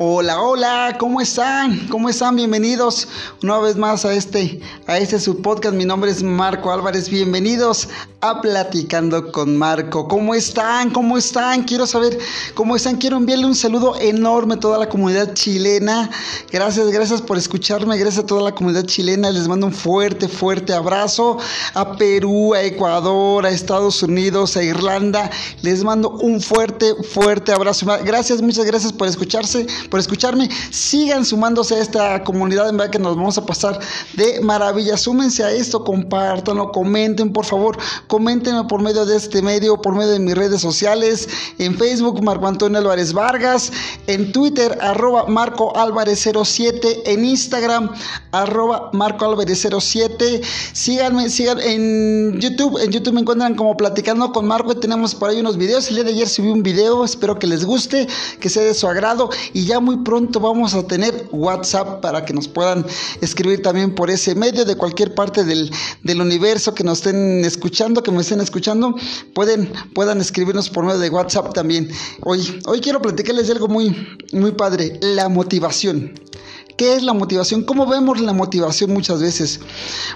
Hola, hola, ¿cómo están? ¿Cómo están? Bienvenidos una vez más a este, a este subpodcast. Mi nombre es Marco Álvarez. Bienvenidos a Platicando con Marco. ¿Cómo están? ¿Cómo están? Quiero saber cómo están. Quiero enviarle un saludo enorme a toda la comunidad chilena. Gracias, gracias por escucharme. Gracias a toda la comunidad chilena. Les mando un fuerte, fuerte abrazo a Perú, a Ecuador, a Estados Unidos, a Irlanda. Les mando un fuerte, fuerte abrazo. Gracias, muchas gracias por escucharse por escucharme. Sigan sumándose a esta comunidad, en verdad que nos vamos a pasar de maravilla. Súmense a esto, compártanlo, comenten, por favor, coméntenme por medio de este medio, por medio de mis redes sociales, en Facebook, Marco Antonio Álvarez Vargas, en Twitter, arroba Marco Álvarez 07, en Instagram, arroba Marco Álvarez 07. Síganme, sigan en YouTube, en YouTube me encuentran como platicando con Marco, tenemos por ahí unos videos. El día de ayer subí un video, espero que les guste, que sea de su agrado. Y ya muy pronto vamos a tener WhatsApp para que nos puedan escribir también por ese medio de cualquier parte del, universo que nos estén escuchando, que me estén escuchando, pueden, puedan escribirnos por medio de WhatsApp también. Hoy, hoy quiero platicarles de algo muy, muy padre, la motivación. ¿Qué es la motivación? ¿Cómo vemos la motivación muchas veces?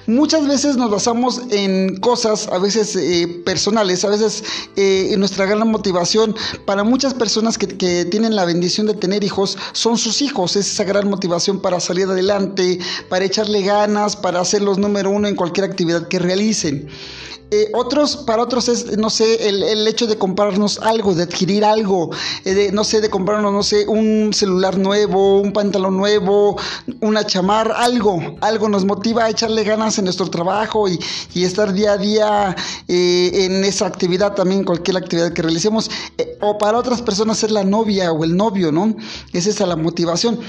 Muchas veces nos basamos en cosas, a veces eh, personales, a veces eh, en nuestra gran motivación para muchas personas que, que, tienen la bendición de tener hijos, son sus hijos, es esa gran motivación para salir adelante, para echarle ganas, para hacerlos número uno en cualquier actividad que realicen. Eh, otros, para otros es, no sé, el, hecho de comprarnos algo, de adquirir algo, eh, de, no sé, de comprarnos, no sé, un celular nuevo, un pantalón nuevo, una chamar, algo, algo nos motiva a echarle ganas en nuestro trabajo y, estar día a día eh, en esa actividad también, cualquier actividad que realicemos. o para otras personas es la novia o el novio, ¿no? Es esa la motivación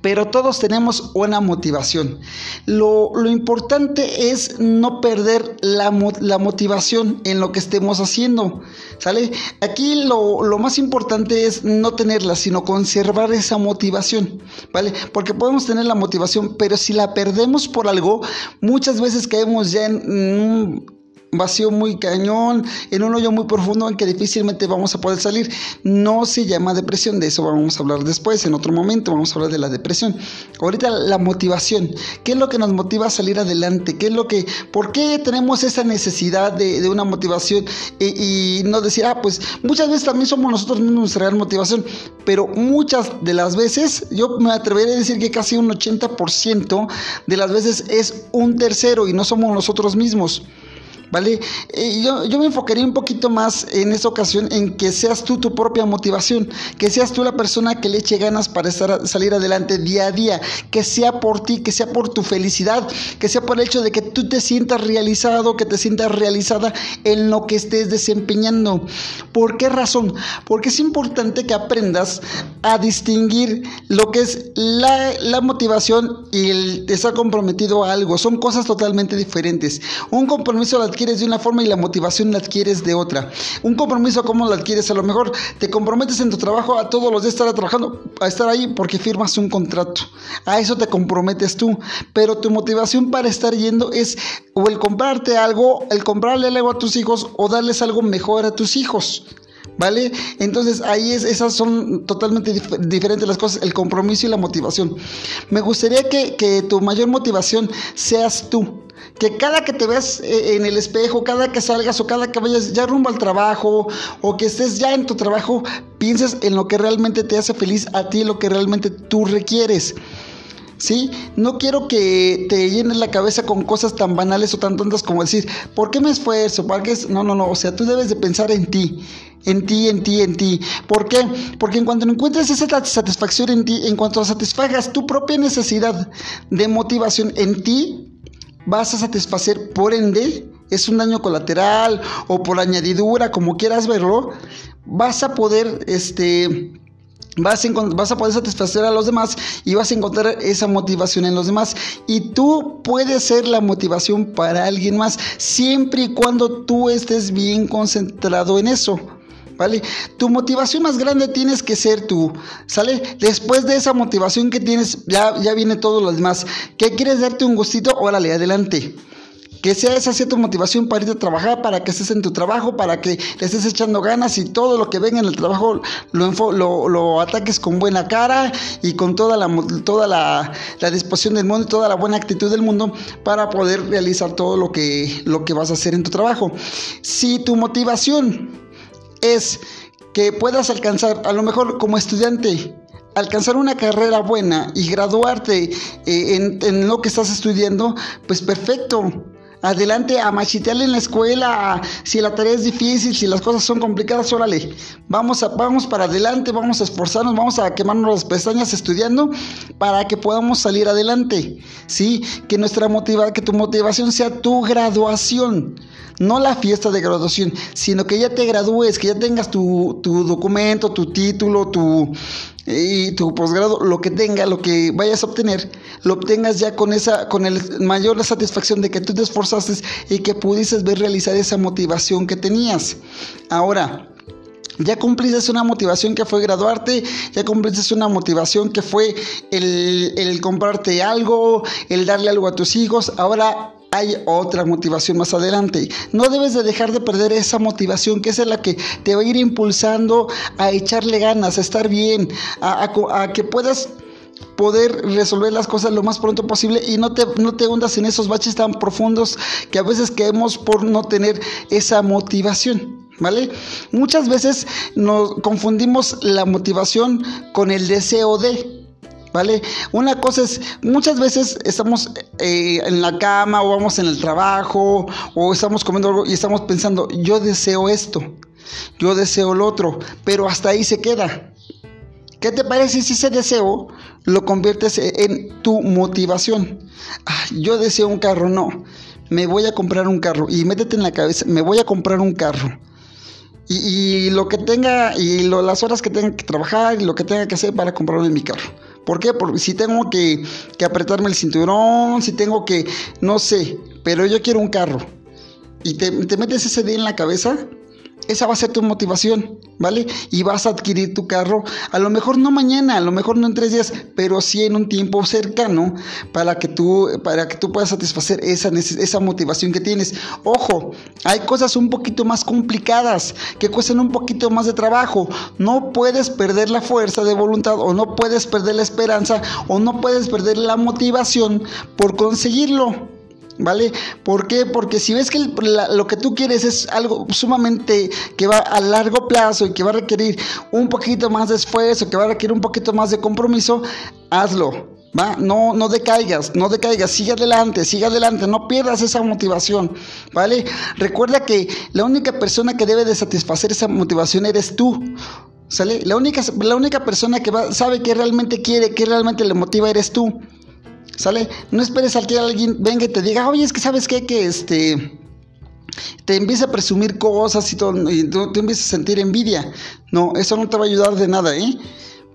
pero todos tenemos una motivación. Lo, importante es no perder la, motivación en lo que estemos haciendo. ¿Sale? Aquí lo, lo, más importante es no tenerla, sino conservar esa motivación. ¿Vale? Porque podemos tener la motivación, pero si la perdemos por algo, muchas veces caemos ya en un vacío muy cañón, en un hoyo muy profundo en que difícilmente vamos a poder salir. No se llama depresión, de eso vamos a hablar después, en otro momento vamos a hablar de la depresión. Ahorita la motivación, ¿qué es lo que nos motiva a salir adelante? ¿Qué es lo que, por qué tenemos esa necesidad de, una motivación y, no decir, ah, pues muchas veces también somos nosotros mismos nuestra gran motivación, pero muchas de las veces, yo me atrevería a decir que casi un 80% de las veces es un tercero y no somos nosotros mismos. ¿Vale? yo, yo me enfocaría un poquito más en esta ocasión en que seas tú tu propia motivación, que seas tú la persona que le eche ganas para salir adelante día a día, que sea por ti, que sea por tu felicidad, que sea por el hecho de que tú te sientas realizado, que te sientas realizada en lo que estés desempeñando. ¿Por qué razón? Porque es importante que aprendas a distinguir lo que es la, la motivación y el estar comprometido a algo. Son cosas totalmente diferentes. Un compromiso lo adquieres de una forma y la motivación la adquieres de otra. Un compromiso, ¿cómo lo adquieres? A lo mejor te comprometes en tu trabajo a todos los días estar trabajando, a estar ahí porque firmas un contrato. A eso te comprometes tú. Pero tu motivación para estar yendo es o el comprarte algo, el comprarle algo a tus hijos o darles algo mejor a tus hijos. ¿Vale? Entonces ahí es, esas son totalmente diferentes las cosas, el compromiso y la motivación. Me gustaría que, que tu mayor motivación seas tú que cada que te veas eh, en el espejo, cada que salgas o cada que vayas ya rumbo al trabajo o que estés ya en tu trabajo, pienses en lo que realmente te hace feliz a ti, lo que realmente tú requieres. ¿Sí? No quiero que te llenes la cabeza con cosas tan banales o tan tontas como decir, ¿por qué me esfuerzo? ¿Para qué? No, no, no, o sea, tú debes de pensar en ti, en ti, en ti, en ti. ¿Por qué? Porque en cuanto encuentres esa satisfacción en ti, en cuanto satisfagas tu propia necesidad de motivación en ti, vas a satisfacer, por ende, es un daño colateral o por añadidura, como quieras verlo, vas a poder, este, vas a, vas a poder satisfacer a los demás y vas a encontrar esa motivación en los demás. Y tú puedes ser la motivación para alguien más, siempre y cuando tú estés bien concentrado en eso. Tu motivación más grande tienes que ser tú, ¿sale? Después de esa motivación que tienes, ya, ya viene todo lo demás. ¿Qué quieres darte un gustito? Órale, adelante. Que sea esa cierta motivación para ir a trabajar, para que estés en tu trabajo, para que le estés echando ganas y todo lo que venga en el trabajo lo, lo, lo ataques con buena cara y con toda la, toda la, la, disposición del mundo y toda la buena actitud del mundo para poder realizar todo lo que, lo que vas a hacer en tu trabajo. Si tu motivación es que puedas alcanzar, a lo mejor como estudiante, alcanzar una carrera buena y graduarte eh, en, lo que estás estudiando, pues perfecto. Adelante a machitearle en la escuela, si la tarea es difícil, si las cosas son complicadas, órale, vamos, a, vamos para adelante, vamos a esforzarnos, vamos a quemarnos las pestañas estudiando para que podamos salir adelante, ¿sí? Que nuestra motiva, que tu motivación sea tu graduación no la fiesta de graduación, sino que ya te gradúes, que ya tengas tu, tu documento, tu título, tu, y tu posgrado, lo que tenga, lo que vayas a obtener, lo obtengas ya con esa, con el mayor satisfacción de que tú te esforzaste y que pudieses ver realizar esa motivación que tenías. Ahora, ya cumpliste una motivación que fue graduarte, ya cumpliste una motivación que fue el, el comprarte algo, el darle algo a tus hijos. Ahora hay otra motivación más adelante. No debes de dejar de perder esa motivación que es la que te va a ir impulsando a echarle ganas, a estar bien, a, que puedas poder resolver las cosas lo más pronto posible y no te, no te hundas en esos baches tan profundos que a veces caemos por no tener esa motivación. ¿Vale? Muchas veces nos confundimos la motivación con el deseo de. ¿Vale? Una cosa es, muchas veces estamos eh, en la cama o vamos en el trabajo o estamos comiendo algo y estamos pensando, yo deseo esto, yo deseo lo otro, pero hasta ahí se queda. ¿Qué te parece si ese deseo lo conviertes en tu motivación? Ah, yo deseo un carro, no, me voy a comprar un carro y métete en la cabeza, me voy a comprar un carro. Y, lo que tenga, y las horas que tenga que trabajar y lo que tenga que hacer para comprarme mi carro. ¿Por qué? Porque si tengo que, apretarme el cinturón, si tengo que, no sé, pero yo quiero un carro. Y te, te metes ese día en la cabeza, esa va a ser tu motivación, ¿vale? Y vas a adquirir tu carro, a lo mejor no mañana, a lo mejor no en tres días, pero sí en un tiempo cercano para que tú, para que tú puedas satisfacer esa, esa motivación que tienes. Ojo, hay cosas un poquito más complicadas que cuestan un poquito más de trabajo. No puedes perder la fuerza de voluntad o no puedes perder la esperanza o no puedes perder la motivación por conseguirlo. ¿Vale? ¿Por qué? Porque si ves que lo que tú quieres es algo sumamente que va a largo plazo y que va a requerir un poquito más de esfuerzo, que va a requerir un poquito más de compromiso, hazlo. ¿Va? No, no decaigas, no decaigas, sigue adelante, sigue adelante, no pierdas esa motivación, ¿vale? Recuerda que la única persona que debe de satisfacer esa motivación eres tú, ¿sale? La única, la única persona que va, sabe que realmente quiere, que realmente le motiva eres tú. ¿Sale? No esperes a que alguien venga y te diga, oye, es que sabes qué, que este te empieza a presumir cosas y, todo, y te empiezas a sentir envidia. No, eso no te va a ayudar de nada, ¿eh?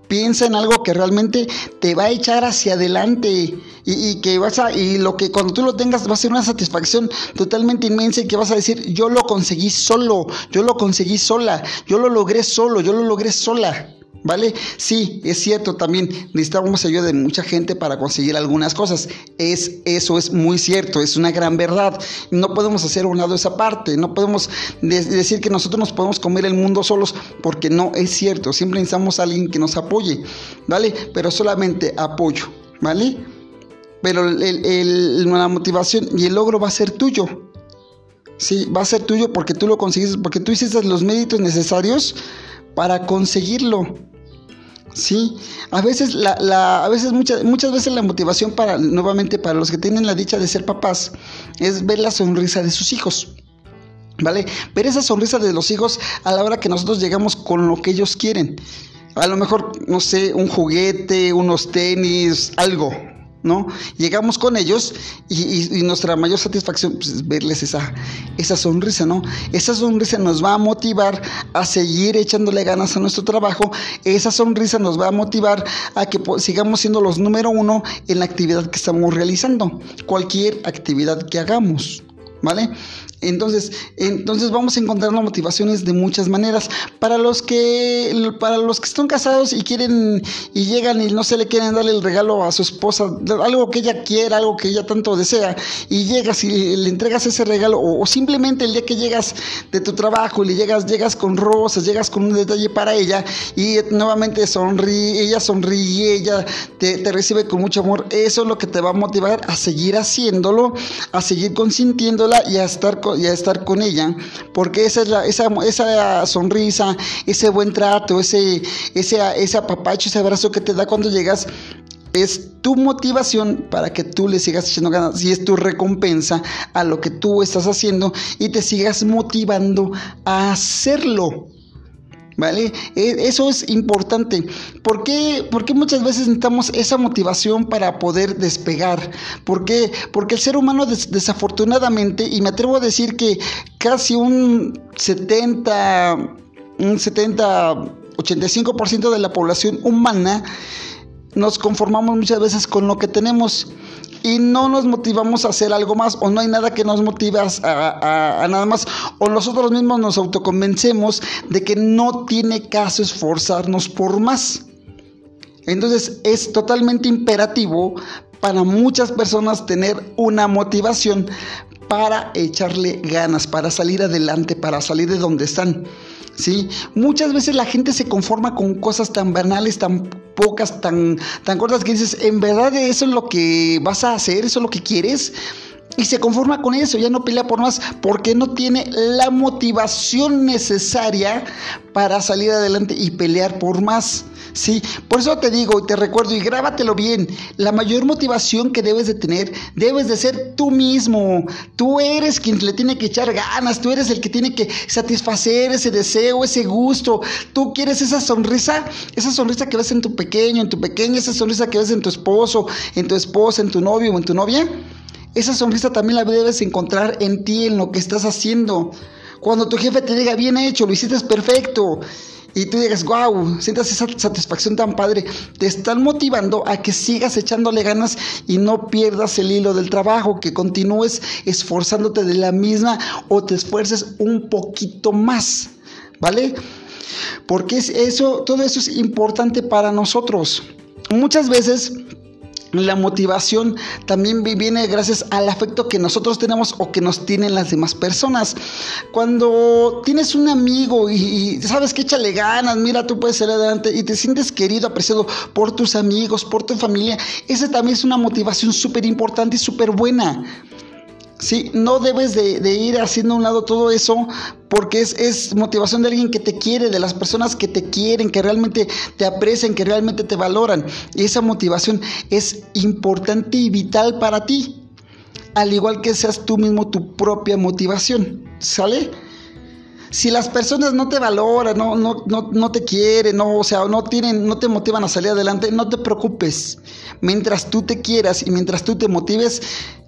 Piensa en algo que realmente te va a echar hacia adelante y, y, que vas a, y lo que cuando tú lo tengas va a ser una satisfacción totalmente inmensa y que vas a decir, yo lo conseguí solo, yo lo conseguí sola, yo lo logré solo, yo lo logré sola. ¿Vale? Sí, es cierto también, necesitamos ayuda de mucha gente para conseguir algunas cosas. Es, eso es muy cierto, es una gran verdad. No podemos hacer un lado esa parte, no podemos decir que nosotros nos podemos comer el mundo solos, porque no es cierto. Siempre necesitamos a alguien que nos apoye, ¿vale? Pero solamente apoyo, ¿vale? Pero la motivación y el logro va a ser tuyo. Sí, va a ser tuyo porque tú lo conseguiste, porque tú hiciste los méritos necesarios para conseguirlo. Sí, a veces, a veces muchas, muchas veces la motivación para, nuevamente, para los que tienen la dicha de ser papás, es ver la sonrisa de sus hijos. ¿Vale? Ver esa sonrisa de los hijos a la hora que nosotros llegamos con lo que ellos quieren. A lo mejor, no sé, un juguete, unos tenis, algo, ¿no? Llegamos con ellos y, nuestra mayor satisfacción pues, es verles esa, esa sonrisa, ¿no? Esa sonrisa nos va a motivar a seguir echándole ganas a nuestro trabajo, esa sonrisa nos va a motivar a que sigamos siendo los número uno en la actividad que estamos realizando, cualquier actividad que hagamos, ¿vale? Entonces, entonces vamos a encontrar motivaciones de muchas maneras. Para los que para los que están casados y quieren y llegan y no se le quieren darle el regalo a su esposa, algo que ella quiera, algo que ella tanto desea, y llegas y le entregas ese regalo, o, simplemente el día que llegas de tu trabajo y le llegas, llegas con rosas, llegas con un detalle para ella, y nuevamente sonríe, ella sonríe, ella te, recibe con mucho amor, eso es lo que te va a motivar a seguir haciéndolo, a seguir consintiéndola y a estar y a estar con ella, porque esa esa, esa sonrisa, ese buen trato, ese, ese, ese apapacho, ese abrazo que te da cuando llegas, es tu motivación para que tú le sigas echando ganas y es tu recompensa a lo que tú estás haciendo y te sigas motivando a hacerlo. ¿Vale? E, eso es importante. ¿Por qué? Porque muchas veces necesitamos esa motivación para poder despegar. ¿Por qué? Porque el ser humano desafortunadamente, y me atrevo a decir que casi un 70, un 70, 85% de la población humana nos conformamos muchas veces con lo que tenemos y no nos motivamos a hacer algo más o no hay nada que nos motive a, nada más o nosotros mismos nos autoconvencemos de que no tiene caso esforzarnos por más. Entonces es totalmente imperativo para muchas personas tener una motivación para echarle ganas, para salir adelante, para salir de donde están. ¿Sí? Muchas veces la gente se conforma con cosas tan banales, tan pocas, tan, tan cortas que dices, ¿en verdad eso es lo que vas a hacer? ¿Eso es lo que quieres? Y se conforma con eso, ya no pelea por más, porque no tiene la motivación necesaria para salir adelante y pelear por más. Sí, por eso te digo y te recuerdo y grábatelo bien, la mayor motivación que debes de tener, debes de ser tú mismo. Tú eres quien le tiene que echar ganas, tú eres el que tiene que satisfacer ese deseo, ese gusto. Tú quieres esa sonrisa, esa sonrisa que ves en tu pequeño, en tu pequeña, esa sonrisa que ves en tu esposo, en tu esposa, en tu novio o en tu novia. Esa sonrisa también la debes encontrar en ti, en lo que estás haciendo. Cuando tu jefe te diga, bien hecho, lo hiciste perfecto y tú digas, wow, sientas esa satisfacción tan padre, te están motivando a que sigas echándole ganas y no pierdas el hilo del trabajo, que continúes esforzándote de la misma o te esfuerces un poquito más, ¿vale? Porque eso, todo eso es importante para nosotros. Muchas veces la motivación también viene gracias al afecto que nosotros tenemos o que nos tienen las demás personas. Cuando tienes un amigo y, sabes que échale ganas, mira, tú puedes ser adelante y te sientes querido, apreciado por tus amigos, por tu familia, esa también es una motivación súper importante y súper buena. Sí, no debes de, ir haciendo a un lado todo eso porque es, motivación de alguien que te quiere, de las personas que te quieren, que realmente te aprecian, que realmente te valoran. Y esa motivación es importante y vital para ti. Al igual que seas tú mismo tu propia motivación. ¿Sale? Si las personas no te valoran, no, te quieren, no, o sea, tienen, no te motivan a salir adelante, no te preocupes. Mientras tú te quieras y mientras tú te motives,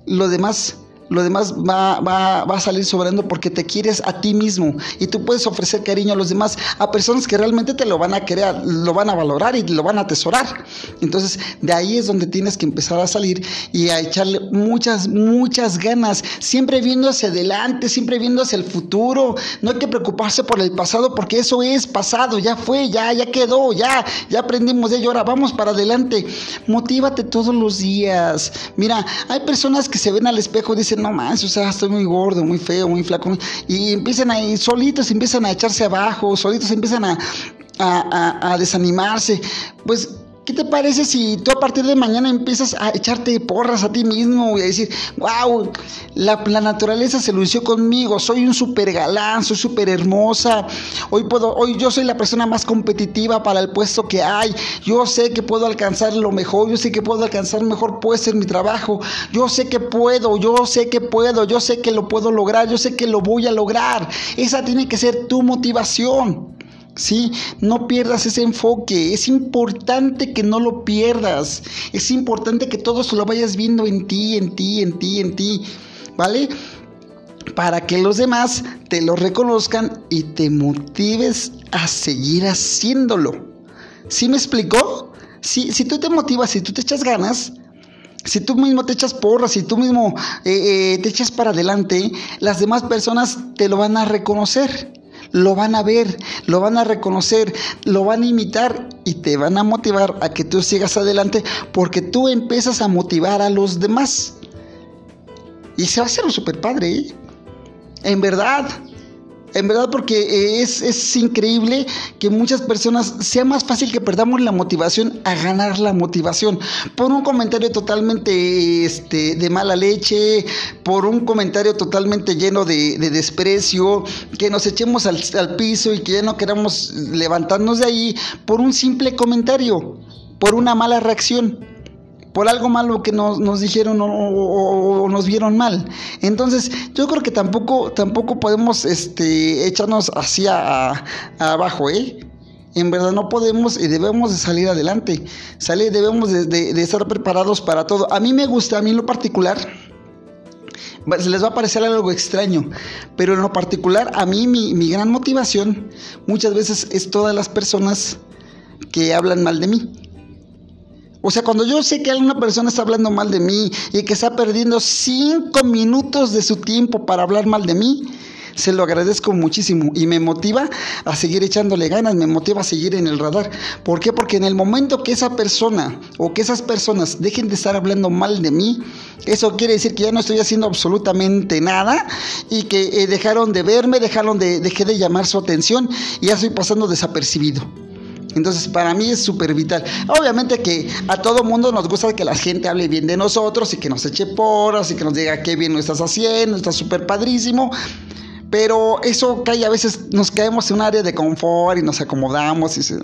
lo demás lo demás va, va, va, a salir sobrando porque te quieres a ti mismo y tú puedes ofrecer cariño a los demás, a personas que realmente te lo van a querer, lo van a valorar y lo van a atesorar. Entonces, de ahí es donde tienes que empezar a salir y a echarle muchas, muchas ganas, siempre viendo hacia adelante, siempre viendo hacia el futuro. No hay que preocuparse por el pasado porque eso es pasado, ya fue, ya, ya quedó, ya, ya aprendimos de ello, ahora vamos para adelante. Motívate todos los días. Mira, hay personas que se ven al espejo y dicen, no más, o sea, estoy muy gordo, muy feo, muy flaco. Y empiezan a ir solitos, empiezan a echarse abajo, solitos empiezan a, a, a desanimarse. Pues ¿Qué te parece si tú a partir de mañana empiezas a echarte porras a ti mismo y a decir, wow, la, naturaleza se lució conmigo, soy un super galán, soy súper hermosa, hoy, puedo, hoy yo soy la persona más competitiva para el puesto que hay, yo sé que puedo alcanzar lo mejor, yo sé que puedo alcanzar mejor puesto en mi trabajo, yo sé que puedo, yo sé que puedo, yo sé que lo puedo lograr, yo sé que lo voy a lograr. Esa tiene que ser tu motivación. ¿Sí? No pierdas ese enfoque, es importante que no lo pierdas, es importante que todo lo vayas viendo en ti, en ti, en ti, en ti, ¿vale? Para que los demás te lo reconozcan y te motives a seguir haciéndolo. ¿Sí me explicó? Si, si tú te motivas, si tú te echas ganas, si tú mismo te echas porras, si tú mismo eh, eh, te echas para adelante, las demás personas te lo van a reconocer, lo van a ver, lo van a reconocer, lo van a imitar y te van a motivar a que tú sigas adelante porque tú empiezas a motivar a los demás. Y se va a hacer un super padre, ¿eh? En verdad, en verdad, porque eh, es, es, increíble que muchas personas sea más fácil que perdamos la motivación a ganar la motivación. Por un comentario totalmente este, de mala leche, por un comentario totalmente lleno de, desprecio, que nos echemos al, al piso y que ya no queramos levantarnos de ahí, por un simple comentario, por una mala reacción por algo malo que nos, dijeron o, nos vieron mal. Entonces, yo creo que tampoco, tampoco podemos este, echarnos hacia abajo, ¿eh? En verdad no podemos y debemos de salir adelante. Sale, debemos de, estar preparados para todo. A mí me gusta, a mí en lo particular, se les va a parecer algo extraño, pero en lo particular a mí mi, mi gran motivación muchas veces es todas las personas que hablan mal de mí. O sea, cuando yo sé que alguna persona está hablando mal de mí y que está perdiendo cinco minutos de su tiempo para hablar mal de mí, se lo agradezco muchísimo y me motiva a seguir echándole ganas, me motiva a seguir en el radar. ¿Por qué? Porque en el momento que esa persona o que esas personas dejen de estar hablando mal de mí, eso quiere decir que ya no estoy haciendo absolutamente nada y que eh, dejaron de verme, dejaron de, dejé de llamar su atención y ya estoy pasando desapercibido. Entonces, para mí es súper vital. Obviamente que a todo mundo nos gusta que la gente hable bien de nosotros y que nos eche poras y que nos diga qué bien lo estás haciendo, está súper padrísimo. Pero eso cae, a veces nos caemos en un área de confort y nos acomodamos. Y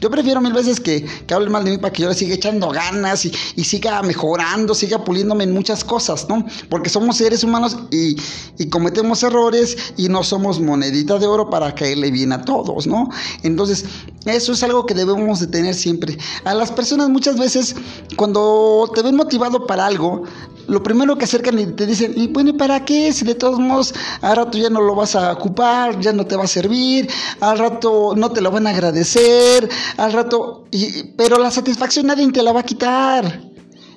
Yo prefiero mil veces que, que hablen mal de mí para que yo le siga echando ganas y, y, siga mejorando, siga puliéndome en muchas cosas, ¿no? Porque somos seres humanos y, y cometemos errores y no somos monedita de oro para caerle bien a todos, ¿no? Entonces, eso es algo que debemos de tener siempre. A las personas muchas veces, cuando te ven motivado para algo, lo primero que acercan y te dicen, y bueno, ¿y para qué? Si de todos modos, al rato ya no lo vas a ocupar, ya no te va a servir, al rato no te lo van a agradecer, al rato, y, pero la satisfacción nadie te la va a quitar.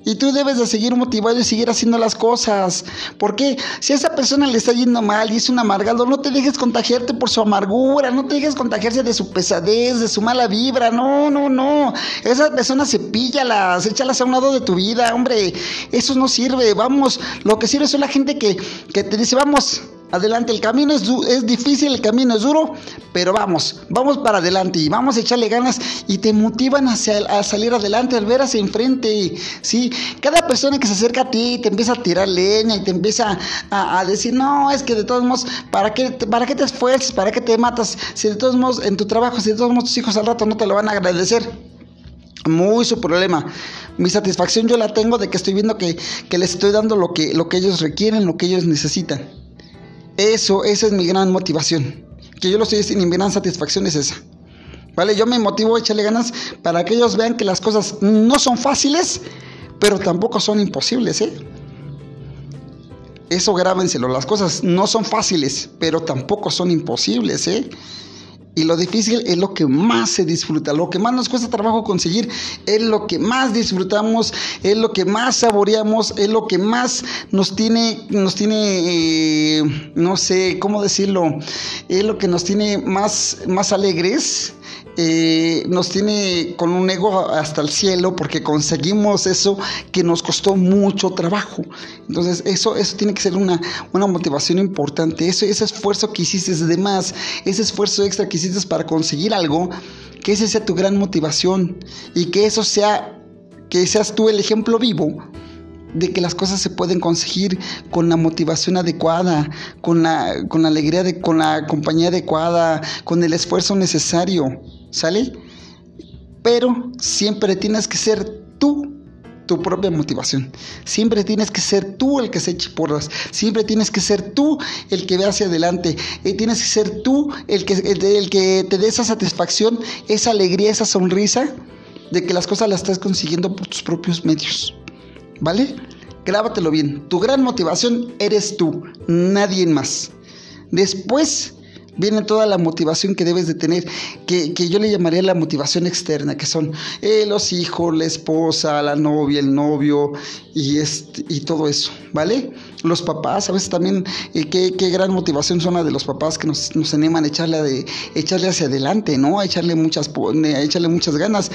Y tú debes de seguir motivado y seguir haciendo las cosas. Porque si a esa persona le está yendo mal y es un amargado, no te dejes contagiarte por su amargura, no te dejes contagiarse de su pesadez, de su mala vibra. No, no, no. Esa persona cepíllalas, échalas a un lado de tu vida, hombre. Eso no sirve. Vamos, lo que sirve es la gente que, que te dice, vamos, Adelante, el camino es, es, difícil, el camino es duro, pero vamos, vamos para adelante y vamos a echarle ganas y te motivan hacia, a salir adelante, al ver hacia enfrente, ¿sí? Cada persona que se acerca a ti te empieza a tirar leña y te empieza a, decir, no, es que de todos modos, ¿para qué, ¿para qué te esfuerzas? ¿Para qué te matas? Si de todos modos en tu trabajo, si de todos modos tus hijos al rato no te lo van a agradecer. Muy su problema. Mi satisfacción yo la tengo de que estoy viendo que, que les estoy dando lo que, lo que ellos requieren, lo que ellos necesitan. Eso, esa es mi gran motivación. Que yo lo estoy diciendo mi gran satisfacción es esa. ¿Vale? Yo me motivo a echarle ganas para que ellos vean que las cosas no son fáciles, pero tampoco son imposibles, ¿eh? Eso grábenselo, las cosas no son fáciles, pero tampoco son imposibles, ¿eh? Y lo difícil es lo que más se disfruta, lo que más nos cuesta trabajo conseguir, es lo que más disfrutamos, es lo que más saboreamos, es lo que más nos tiene, nos tiene, eh, no sé cómo decirlo, es lo que nos tiene más, más alegres eh, nos tiene con un ego hasta el cielo porque conseguimos eso que nos costó mucho trabajo. Entonces eso, eso tiene que ser una, una motivación importante. Eso, ese esfuerzo que hiciste de más, ese esfuerzo extra que hiciste para conseguir algo, que ese sea tu gran motivación y que eso sea, que seas tú el ejemplo vivo de que las cosas se pueden conseguir con la motivación adecuada, con la, con la alegría, de, con la compañía adecuada, con el esfuerzo necesario, ¿sale? Pero siempre tienes que ser tú tu propia motivación. Siempre tienes que ser tú el que se eche porras. Siempre tienes que ser tú el que ve hacia adelante. Y tienes que ser tú el que, el que te dé esa satisfacción, esa alegría, esa sonrisa de que las cosas las estás consiguiendo por tus propios medios. ¿Vale? Grábatelo bien. Tu gran motivación eres tú, nadie más. Después, viene toda la motivación que debes de tener, que, yo le llamaría la motivación externa, que son eh, los hijos, la esposa, la novia, el novio y, este, y todo eso, ¿vale? Los papás, a veces también, eh, qué, gran motivación son las de los papás que nos, nos animan a echarle, de, echarle hacia adelante, ¿no? A echarle muchas, a echarle muchas ganas.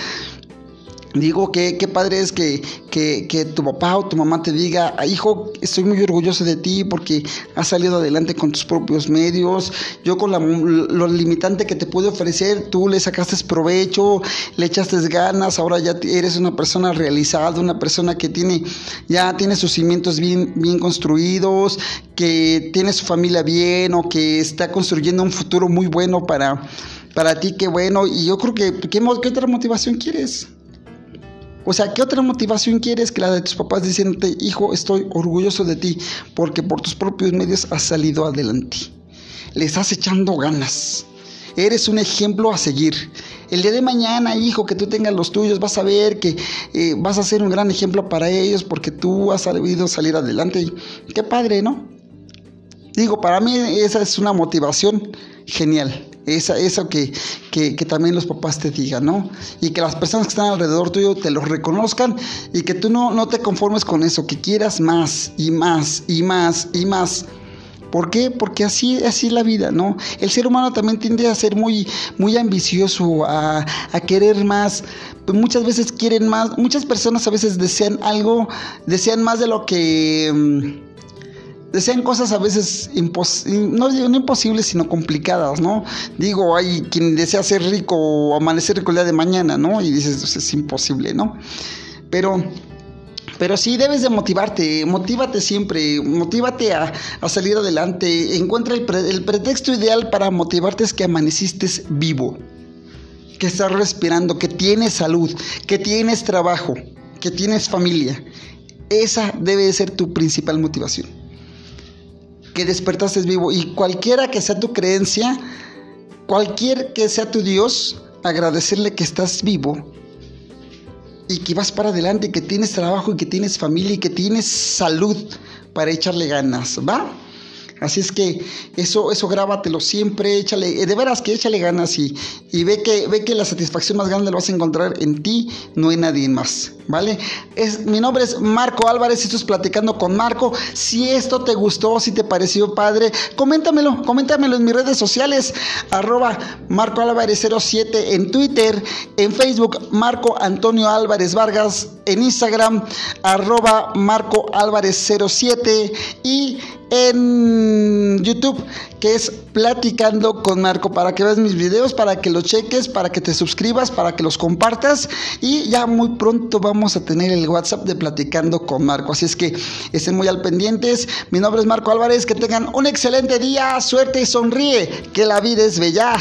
Digo que qué padre es que, que, tu papá o tu mamá te diga, ah, hijo, estoy muy orgulloso de ti porque has salido adelante con tus propios medios. Yo con la, lo limitante que te pude ofrecer, tú le sacaste provecho, le echaste ganas, ahora ya eres una persona realizada, una persona que tiene, ya tiene sus cimientos bien, bien construidos, que tiene su familia bien o que está construyendo un futuro muy bueno para, para ti, qué bueno. Y yo creo que, ¿qué, qué otra motivación quieres? O sea, ¿qué otra motivación quieres que la de tus papás diciéndote, hijo, estoy orgulloso de ti porque por tus propios medios has salido adelante? Le estás echando ganas. Eres un ejemplo a seguir. El día de mañana, hijo, que tú tengas los tuyos, vas a ver que eh, vas a ser un gran ejemplo para ellos porque tú has sabido salir adelante. Qué padre, ¿no? Digo, para mí esa es una motivación genial. Esa, eso que, que, también los papás te digan, ¿no? Y que las personas que están alrededor tuyo te lo reconozcan y que tú no, no te conformes con eso, que quieras más y más y más y más. ¿Por qué? Porque así, así es la vida, ¿no? El ser humano también tiende a ser muy, muy ambicioso, a, a querer más. Pues muchas veces quieren más. Muchas personas a veces desean algo, desean más de lo que mm, desean cosas a veces no, imposibles, sino complicadas, ¿no? Digo, hay quien desea ser rico o amanecer rico el día de mañana, ¿no? Y dices, pues, es imposible, ¿no? Pero, pero sí debes de motivarte, motívate siempre, motívate a, salir adelante. Encuentra el, el pretexto ideal para motivarte es que amaneciste vivo, que estás respirando, que tienes salud, que tienes trabajo, que tienes familia. Esa debe ser tu principal motivación que despertaste vivo y cualquiera que sea tu creencia, cualquier que sea tu Dios, agradecerle que estás vivo y que vas para adelante, que tienes trabajo y que tienes familia y que tienes salud para echarle ganas, ¿va? Así es que eso, eso grábatelo siempre, échale, eh, de veras que échale ganas y, y ve, que, ve que la satisfacción más grande la vas a encontrar en ti, no en nadie más, ¿vale? Es, mi nombre es Marco Álvarez y estás platicando con Marco. Si esto te gustó, si te pareció padre, coméntamelo, coméntamelo en mis redes sociales, arroba Marco Álvarez 07 en Twitter, en Facebook Marco Antonio Álvarez Vargas, en Instagram arroba Marco Álvarez 07 y en YouTube, que es Platicando con Marco, para que veas mis videos, para que los cheques, para que te suscribas, para que los compartas y ya muy pronto vamos a tener el WhatsApp de Platicando con Marco. Así es que estén muy al pendientes. Mi nombre es Marco Álvarez, que tengan un excelente día, suerte y sonríe, que la vida es bella.